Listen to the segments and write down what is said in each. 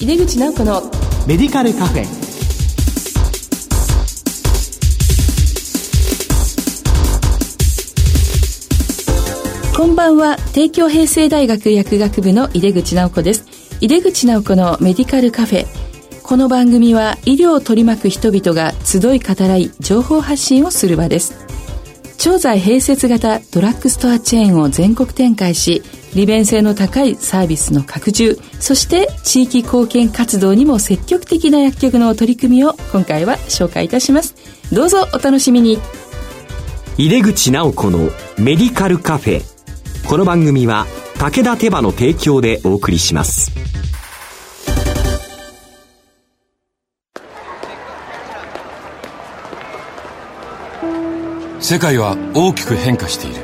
井出口直子のメディカルカフェ。こんばんは。帝京平成大学薬学部の井出口直子です。井出口直子のメディカルカフェ。この番組は医療を取り巻く人々が集い語らい情報発信をする場です。調剤併設型ドラッグストアチェーンを全国展開し利便性の高いサービスの拡充そして地域貢献活動にも積極的な薬局の取り組みを今回は紹介いたします。どうぞお楽しみに。井出口直子のメディカルカフェ。この番組は武田手羽の提供でお送りします。世界は大きく変化している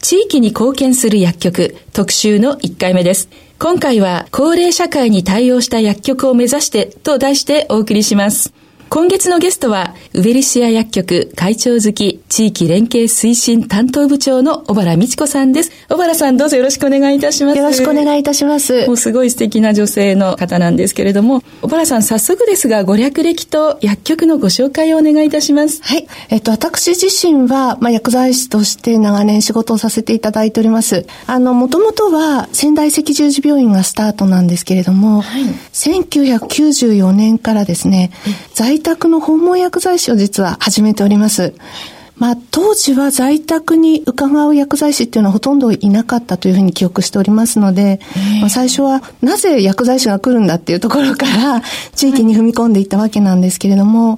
地域に貢献する薬局特集の1回目です。今回は高齢社会に対応した薬局を目指してと題してお送りします。今月のゲストは、ウベリシア薬局会長付き地域連携推進担当部長の小原美智子さんです。小原さんどうぞよろしくお願いいたします。よろしくお願いいたします。もうすごい素敵な女性の方なんですけれども、小原さん早速ですがご略歴と薬局のご紹介をお願いいたします。はい。えっと、私自身は、まあ、薬剤師として長年仕事をさせていただいております。あの、もともとは仙台赤十字病院がスタートなんですけれども、はい、1994年からですね、在在宅の訪問薬剤師を実は始めております。まあ、当時は在宅に伺う薬剤師っていうのはほとんどいなかったというふうに記憶しておりますので、まあ、最初はなぜ薬剤師が来るんだっていうところから地域に踏み込んでいったわけなんですけれども、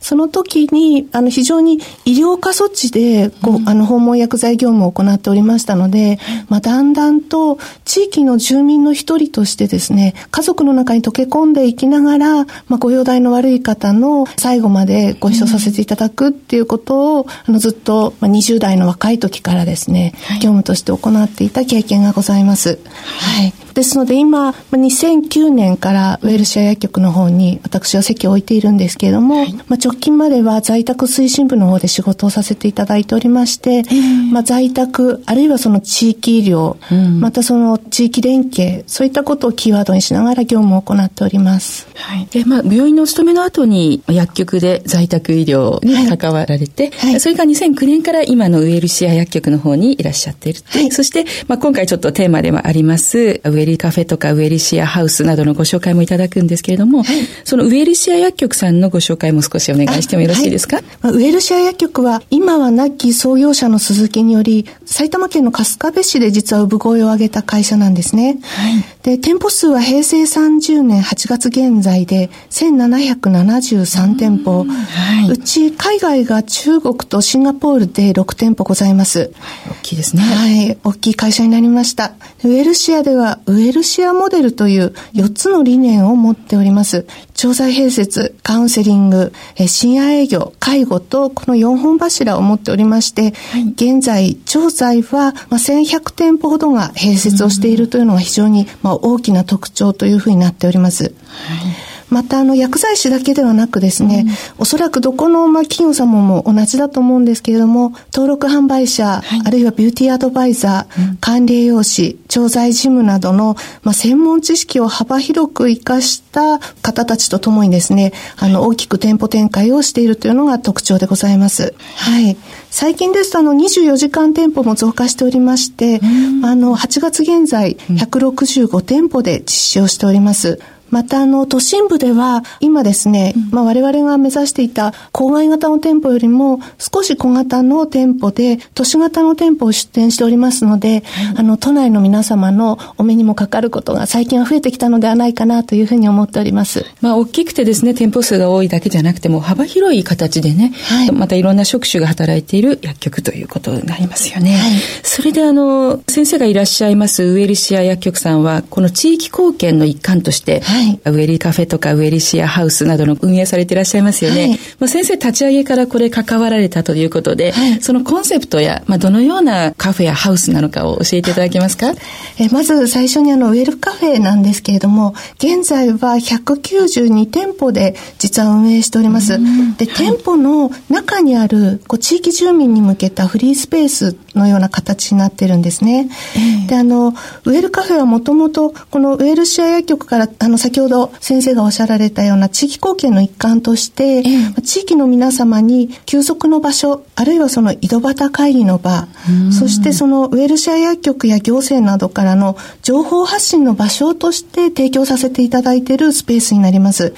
その時にあの非常に医療過疎地でこう、あの訪問薬剤業務を行っておりましたので、まあ、だんだんと地域の住民の一人としてですね、家族の中に溶け込んでいきながら、まあ、ご容体の悪い方の最後までご一緒させていただくっていうことを、あのずっと20代の若い時からですね、はい、業務として行っていた経験がございます。はい。ですので今、2009年からウェルシア薬局の方に私は席を置いているんですけれども、はい、まあ、直近までは在宅推進部の方で仕事をさせていただいておりまして、まあ、在宅、あるいはその地域医療、うん、またその地域連携、そういったことをキーワードにしながら業務を行っております。はい。で、まあ、病院のお勤めの後に薬局で在宅医療に関わられて、はい、それから2009年から今のウェルシア薬局の方にいらっしゃっている。はい、そして、まあ、今回ちょっとテーマでもあります、ウェリーカフェとかウェリシアハウスなどのご紹介もいただくんですけれども、はい、そのウェリシア薬局さんのご紹介も少しお願いしてもよろしいですか、はい、ウェルシア薬局は今は亡き創業者の鈴木により埼玉県の春日部市で実は産声を上げた会社なんですね。はい、で、店舗数は平成30年8月現在で1773店舗、はい、うち海外が中国とシンガポールで6店舗ございます。大きいですね。はい、大きい会社になりました。ウェルシアではウェルシアモデルという4つの理念を持っております。調剤併設、カウンセリング、深夜営業、介護とこの4本柱を持っておりまして、はい、現在、調剤は1100店舗ほどが併設をしているというのが非常に大きな特徴というふうになっております。はいまたあの薬剤師だけではなくですね、うん、おそらくどこのまあ企業様も同じだと思うんですけれども、登録販売者、はい、あるいはビューティーアドバイザー、うん、管理栄養士、調剤事務などのまあ専門知識を幅広く活かした方たちとともにですね、あの大きく店舗展開をしているというのが特徴でございます。はい。最近ですとあの24時間店舗も増加しておりまして、あの8月現在165店舗で実施をしております。また、あの、都心部では、今ですね、うん、まあ、我々が目指していた郊外型の店舗よりも、少し小型の店舗で、都市型の店舗を出店しておりますので、はい、あの、都内の皆様のお目にもかかることが最近は増えてきたのではないかなというふうに思っております。まあ、大きくてですね、店舗数が多いだけじゃなくても、幅広い形でね、はい、またいろんな職種が働いている薬局ということになりますよね。はい、それで、あの、先生がいらっしゃいますウエリシア薬局さんは、この地域貢献の一環として、はい、ウエリカフェとかウエリシアハウスなどの運営されていらっしゃいますよね。はい、まあ、先生立ち上げからこれ関わられたということで、はい、そのコンセプトや、まあ、どのようなカフェやハウスなのかを教えていただけますか？えまず最初にあのウェルカフェなんですけれども、現在は192店舗で実は運営しております。で、店舗の中にあるこう地域住民に向けたフリースペースのような形になってるんですね。えー、で、あの、ウェルカフェはもともとこのウェルシア薬局からあの先ほど先生がおっしゃられたような地域貢献の一環として、えー、地域の皆様に休息の場所、あるいはその井戸端会議の場、そしてそのウェルシア薬局や行政などからの情報発信の場所として提供させていただいているスペースになります。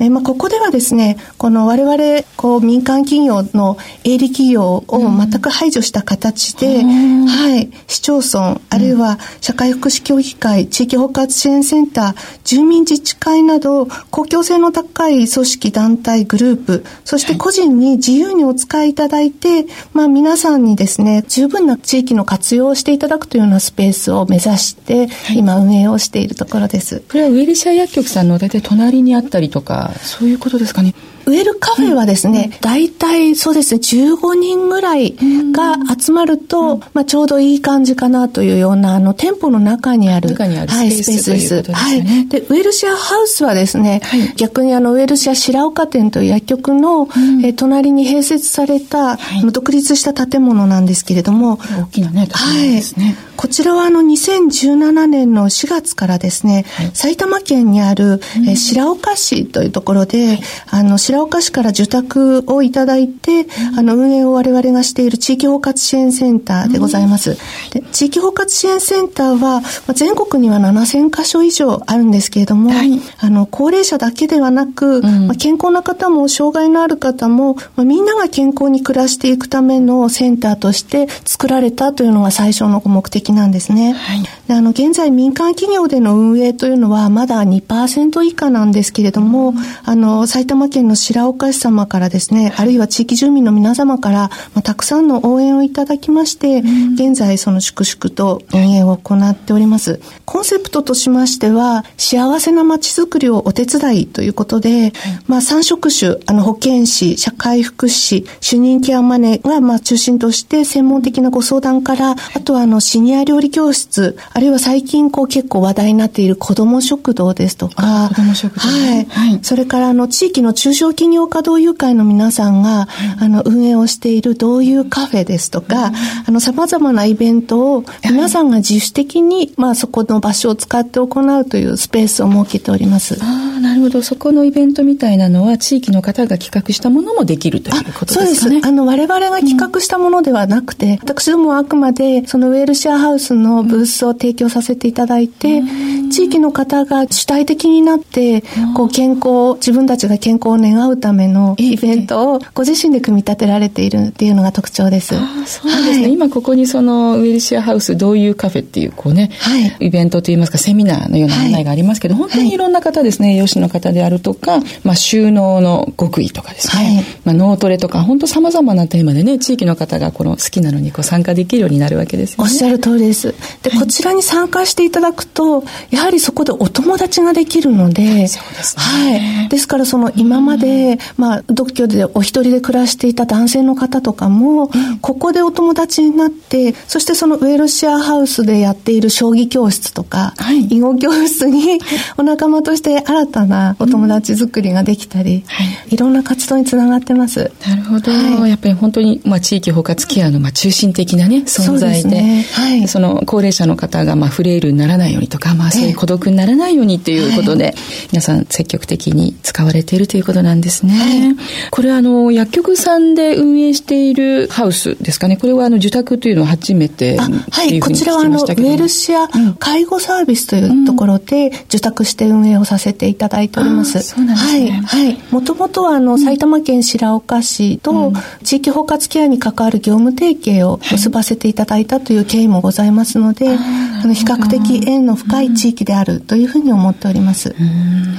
で、まあ、ここではですね、この我々、こう、民間企業の営利企業を全く排除した形で、うん、はい、市町村、あるいは社会福祉協議会、地域包括支援センター、住民自治会など、公共性の高い組織、団体、グループ、そして個人に自由にお使いいただいて、まあ、皆さんにですね、十分な地域の活用をしていただくというようなスペースを目指して、今運営をしているところです。これはウェルシャ薬局さんの大体隣にあったりとか、そういうことですかね。ウェルカフェはですね、大体そうですね、15人ぐらいが集まると、まあ、ちょうどいい感じかなというような、あの、店舗の中にある、中にあるはい、スペースです。はい。で、ウェルシアハウスはですね、はい、逆にあの、ウェルシア白岡店という薬局の、うん、え隣に併設された、はい、独立した建物なんですけれども、大きなね、建物ですね。はい、こちらはあの、2017年の4月からですね、はい、埼玉県にある、え白岡市というところで、あの、白岡市から受託をいただいて、あの、運営を我々がしている地域包括支援センターでございます。で地域包括支援センターは、まあ、全国には7000箇所以上あるんですけれども、はい、あの、高齢者だけではなく、うん、まあ、健康な方も障害のある方も、まあ、みんなが健康に暮らしていくためのセンターとして作られたというのが最初の目的なんですね。はい、であの、現在民間企業での運営というのはまだ2%以下なんですけれども、うん、あの、埼玉県の白岡市様からですね、あるいは地域住民の皆様から、まあ、たくさんの応援をいただきまして、うん、現在その粛々と運営を行っております。コンセプトとしましては、幸せな街づくりをお手伝いということで、はい、まあ3職種、あの保健師、社会福祉、主任ケアマネがまあ中心として専門的なご相談から、あとはあのシニア料理教室、あるいは最近こう結構話題になっている子ども食堂ですとか、子ども食堂、はい、はい。それからあの地域の中小企業家同友会の皆さんが、あの、運営をしている同友カフェですとか、あの、様々なイベントを皆さんが自主的に、まあ、そこの場所を使って行うというスペースを設けております。ああ、なるほど。そこのイベントみたいなのは、地域の方が企画したものもできるということですかね。そうです。あの、我々が企画したものではなくて、うん、私どもはあくまで、そのウェルシアハウスのブースを提供させていただいて、うん。地域の方が主体的になって、こう健康、自分たちが健康を願うためのイベントをご自身で組み立てられているっていうのが特徴です。あそうですね、はい、今ここにそのウェルシアハウスどういうカフェっていうこうね、はい、イベントといいますかセミナーのような案内がありますけど、はい、本当にいろんな方ですね、養子の方であるとか、まあ収納の極意とかですね、まあ脳トレとか本当様々なテーマでね、地域の方がこの好きなのにこう参加できるようになるわけですよね。おっしゃる通りです。で、こちらに参加していただくと、ややはりそこでお友達ができるので、ですね。はい。ですからその今まで、まあ、独居でお一人で暮らしていた男性の方とかも、ここでお友達になって、そしてそのウェルシアハウスでやっている将棋教室とか、はい、囲碁教室にお仲間として新たなお友達作りができたり、はい、いろんな活動につながってます。なるほど。はい、やっぱり本当に、まあ、地域包括ケアの、まあ、中心的なね、存在で、でね、はい、その高齢者の方が、まあ、フレイルにならないようにとか、まあ、そういうに孤独にならないようにということで、はい、皆さん積極的に使われているということなんですね。はい、これはあの、薬局さんで運営しているハウスですかね。これはあの、受託というのは初めてはい、こちらはあの、ウェルシア介護サービスというところで受託して運営をさせていただいております。そうなんですね。はい。はい。もともとはあの、埼玉県白岡市と地域包括ケアに関わる業務提携を結ばせていただいたという経緯もございますので、あの比較的縁の深い地域であるというふうに思っております。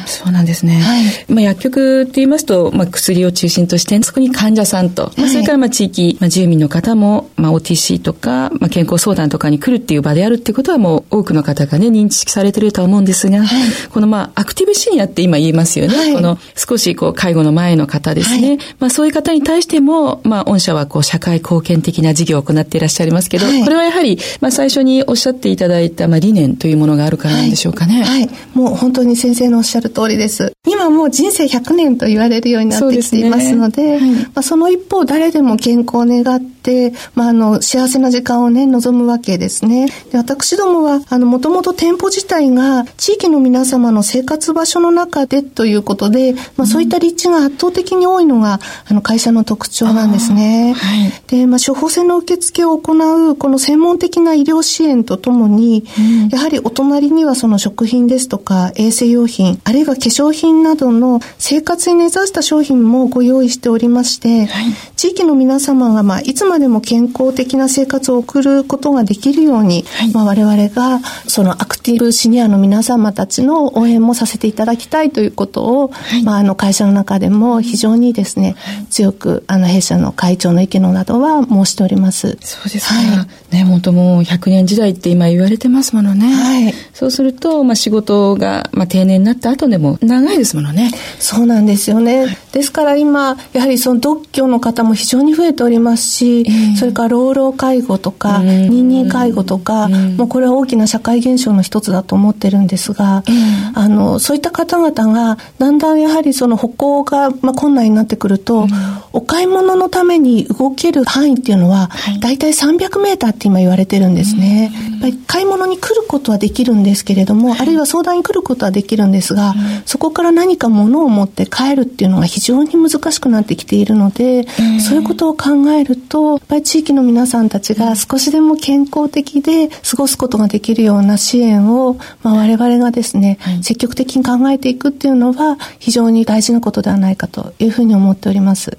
そうなんですね。はい、まあ、薬局って言いますと、まあ、薬を中心として、そこに患者さんと、まあ、それからまあ地域、まあ、住民の方も、まあ、OTC とか、まあ、健康相談とかに来るっていう場であるっていうことはもう多くの方がね、認識されてるとは思うんですが、はい、このまあ、アクティブシニアって今言いますよね。はい、この少しこう、介護の前の方ですね。まあ、そういう方に対しても、まあ、御社はこう、社会貢献的な事業を行っていらっしゃいますけど、これはやはり、まあ、最初におっしゃっていただいた、まあ、理念というものがあるからなんでしょうかね。はい。もう本当に先生のおっしゃる通りです。今もう人生100年と言われるようになってきていますので、そ、ねはい、まあ、その一方誰でも健康を願って、まあ、あの、幸せな時間をね、望むわけですね。で私どもは、あの、もともと店舗自体が地域の皆様の生活場所の中でということで、まあ、そういった立地が圧倒的に多いのが、あの、会社の特徴なんですね。はい、で、まあ、処方箋の受付を行う、この専門的な医療支援とともに、うん、やはりお隣にはその食品ですとか、衛生用品、あるいは化粧品などの生活に根ざした商品もご用意しておりまして、はい、地域の皆様が、まあ、いつまでも健康的な生活を送ることができるように、はい、まあ、我々が、そのアクティブシニアの皆様たちの応援もさせていただきたいということを、はい、まあ、あの、会社の中でも非常にですね、強く、あの、弊社の会長の意見などは申しております。そうですか。はい、ね、本当もう100年時代って今言われてますものね。はい。そうすると、まあ、仕事が、まあ、定年になった後でも長いですものね。そうなんですよね。ですから今、やはりその独居の方も非常に増えておりますし、えー、それから老老介護とか、認認介護とか、もうこれは大きな社会現象の一つだと思ってるんですが、えー、あの、そういった方々が、だんだんやはりその歩行が、まあ、困難になってくると、お買い物のために動ける範囲っていうのは、大体300メーターって今言われてるんですね。やっぱり買い物に来ることはできるんですけれども、あるいは相談に来ることはできるんですが、そこから何か物を持って帰るっていうのが非常に難しくなってきているので、そういうことを考えると、やっぱり地域の皆さんたちが少しでも健康的で過ごすことができるような支援を、まあ、我々がですね、積極的に考えていくっていうのは非常に大事なことではないかというふうに思っております。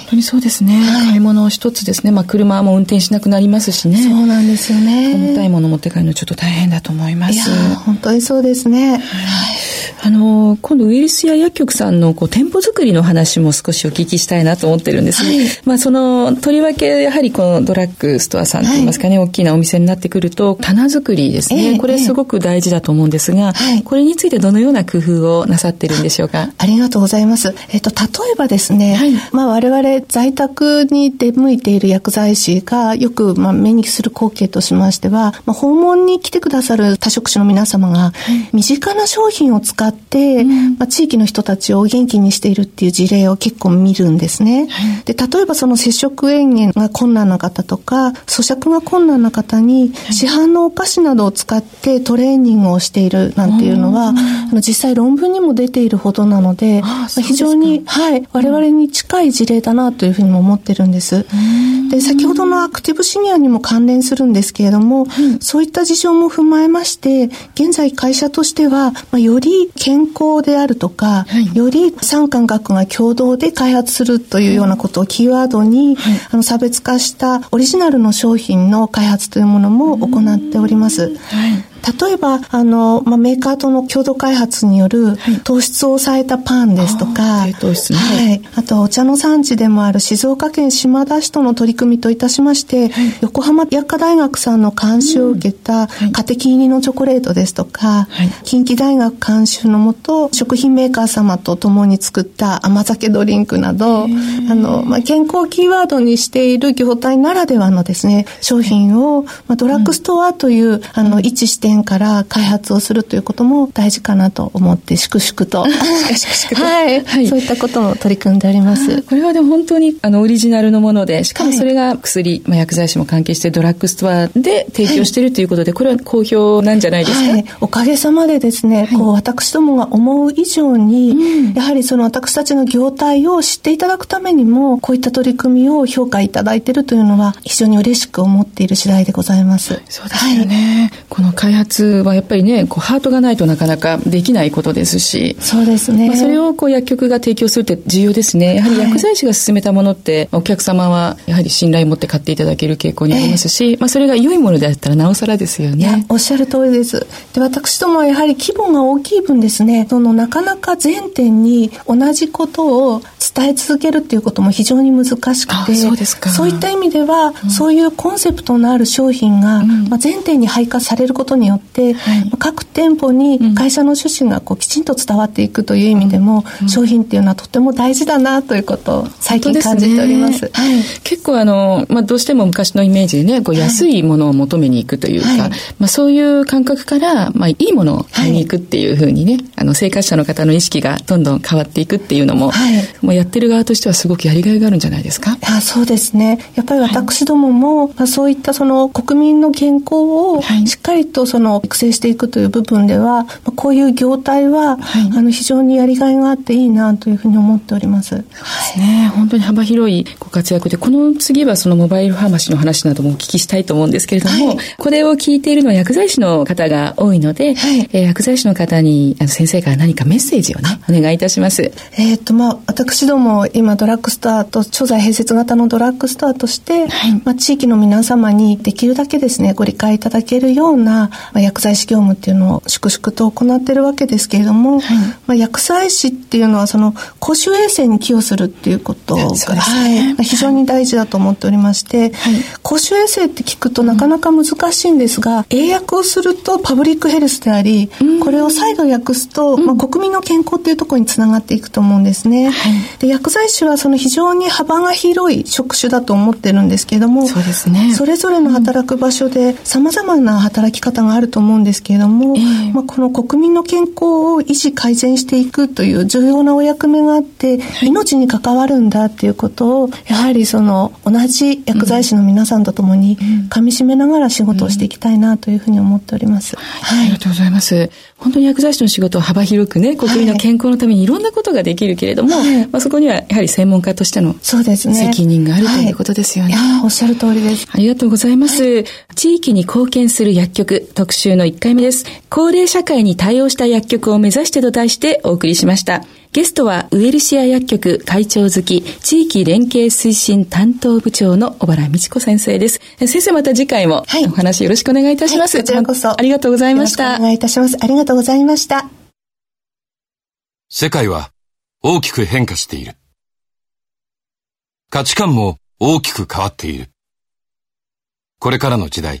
本当にそうですね。はい、買い物一つですね。まあ車も運転しなくなりますしね。そうなんですよね。重たいもの持って帰るのちょっと大変だと思います。いや、本当にそうですね。はい。あの、今度ウイルスや薬局さんのこう店舗作りの話も少しお聞きしたいなと思ってるんです、はい、まあその、とりわけやはりこのドラッグストアさんとい。いますかね、はい、大きなお店になってくると、棚作りですね。えー、これすごく大事だと思うんですが、えー、これについてどのような工夫をなさってるんでしょうか？ありがとうございます。えっと、例えばですね、はい、まあ我々在宅に出向いている薬剤師がよくまあ目にする光景としましては、まあ、訪問に来てくださる多職種の皆様が、身近な商品を使って、まあ、地域の人たちを元気にしているっていう事例を結構見るんですね。で例えばその接触塩塩が困難な方とか咀嚼が困難な方に市販のお菓子などを使ってトレーニングをしているなんていうのは、あの実際論文にも出ているほどなので、まあ、非常に、はい、我々に近い事例だなというふうにも思ってるんです。で先ほどのアクティブシニアにも関連するんですけれども、そういった事情も踏まえまして現在会社としては、まあ、より健康であるとか、はい、より産官学が共同で開発するというようなことをキーワードに、はい、あの差別化したオリジナルの商品の開発というものも行っております。はい例えば、あの、まあ、メーカーとの共同開発による糖質を抑えたパンですとか、糖質ね。はい。あと、お茶の産地でもある静岡県島田市との取り組みといたしまして、はい、横浜薬科大学さんの監修を受けた、カテキ入りのチョコレートですとか、はい、近畿大学監修のもと、食品メーカー様と共に作った甘酒ドリンクなど、あの、まあ、健康キーワードにしている業態ならではのですね、商品を、まあ、ドラッグストアという、うん、あの、一視点面から開発をするということも大事かなと思って 粛々と。はい、はい、そういったことも取り組んでおります。これはでも本当にあのオリジナルのものでしかもそれが薬、まあ、薬剤師も関係してドラッグストアで提供しているということで、これは好評なんじゃないですか、はい、おかげさまでですね、こう私どもが思う以上に、うん、やはりその私たちの業態を知っていただくためにもこういった取り組みを評価いただいているというのは非常に嬉しく思っている次第でございます。そうですよね、はい、この開発はやっぱりねこうハートがないとなかなかできないことですし。そうですね、まあ、それをこう薬局が提供するって重要ですね。やはり薬剤師が勧めたものって、はい、お客様はやはり信頼を持って買っていただける傾向にありますし、えー、まあ、それが良いものであったらなおさらですよね。おっしゃる通りです。で私どもはやはり規模が大きい分ですね。そのなかなか全店に同じことを伝え続けるっていうことも非常に難しくてそうですか。そういった意味では、うん、そういうコンセプトのある商品が、うん、まあ、全店に配下されることによって、はい、各店舗に会社の趣旨がこうきちんと伝わっていくという意味でも、うん、商品っていうのはとても大事だなということを最近感じております。すね、はい、結構あの、まあ、どうしても昔のイメージでねこう安いものを求めに行くというか、はい、まあ、そういう感覚から、まあ、いいものを買いに行くっていうふうにね、あの生活者の方の意識がどんどん変わっていくっていうのも、もうやってる側としてはすごくやりがいがあるんじゃないですか？あそうですね。やっぱり私どもも、まあ、そういったその国民の健康をしっかりとその育成していくという部分では、まあ、こういう業態は、はい、あの非常にやりがいがあっていいなというふうに思っております。ね。本当に幅広いご活躍でこの次はそのモバイルファーマシーの話などもお聞きしたいと思うんですけれども、はい、これを聞いているのは薬剤師の方が多いので、はい、えー、薬剤師の方にあの先生から何かメッセージをねお願いいたします。えっ、とまあ私ども今ドラッグストアと調剤併設型のドラッグストアとして、はい、まあ、地域の皆様にできるだけですねご理解いただけるような、まあ、薬剤師業務っていうのを粛々と行っているわけですけれども、はい、まあ、薬剤師っていうのはその公衆衛生に寄与するっていうことが、ね、はい、非常に大事だと思っておりまして、はい、公衆衛生って聞くとなかなか難しいんですが、英訳をするとパブリックヘルスであり、これを再度訳すと、まあ、国民の健康っていうところにつながっていくと思うんですね。で薬剤師はその非常に幅が広い職種だと思ってるんですけれどもそうですね。それぞれの働く場所でさまざまな働き方があると思うんですけれども、えー、まあ、この国民の健康を維持改善していくという重要なお役目があって、はい、命に関わるんだっていうことをやはりその同じ薬剤師の皆さんと共にかみしめながら仕事をしていきたいなというふうに思っております。はい、ありがとうございます。本当に薬剤師の仕事は幅広くね国民の健康のためにいろんなことができるけれども、はい、まあ、そこにはやはり専門家としてのそうですね。責任があるということですよね。はい、おっしゃる通りです。ありがとうございます、はい、地域に貢献する薬局特集の1回目です。高齢社会に対応した薬局を目指してと題してお送りしました。ゲストはウエルシア薬局会長好き地域連携推進担当部長の小原美智子先生です。先生また次回もお話よろしくお願いいたします。はい、こちらこそ。ありがとうございました。お願いいたします。ありがとうございました。世界は大きく変化している。価値観も大きく変わっている。これからの時代、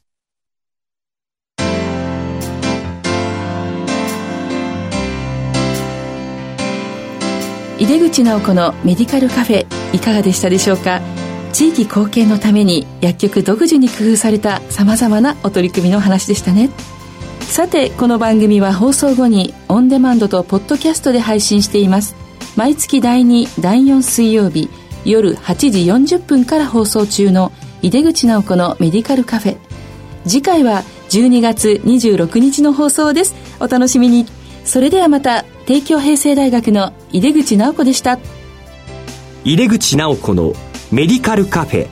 井出口直子のメディカルカフェいかがでしたでしょうか？地域貢献のために薬局独自に工夫されたさまざまなお取り組みの話でしたね。さてこの番組は放送後にオンデマンドとポッドキャストで配信しています。毎月第2第4水曜日夜8時40分から放送中の井出口直子のメディカルカフェ。次回は12月26日の放送です。お楽しみに。それではまた。帝京平成大学の井出口直子でした。井出口直子のメディカルカフェ。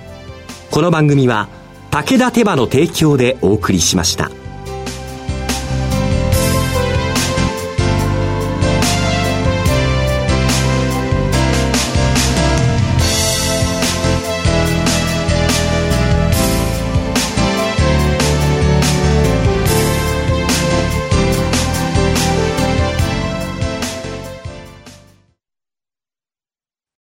この番組は武田手羽の提供でお送りしました。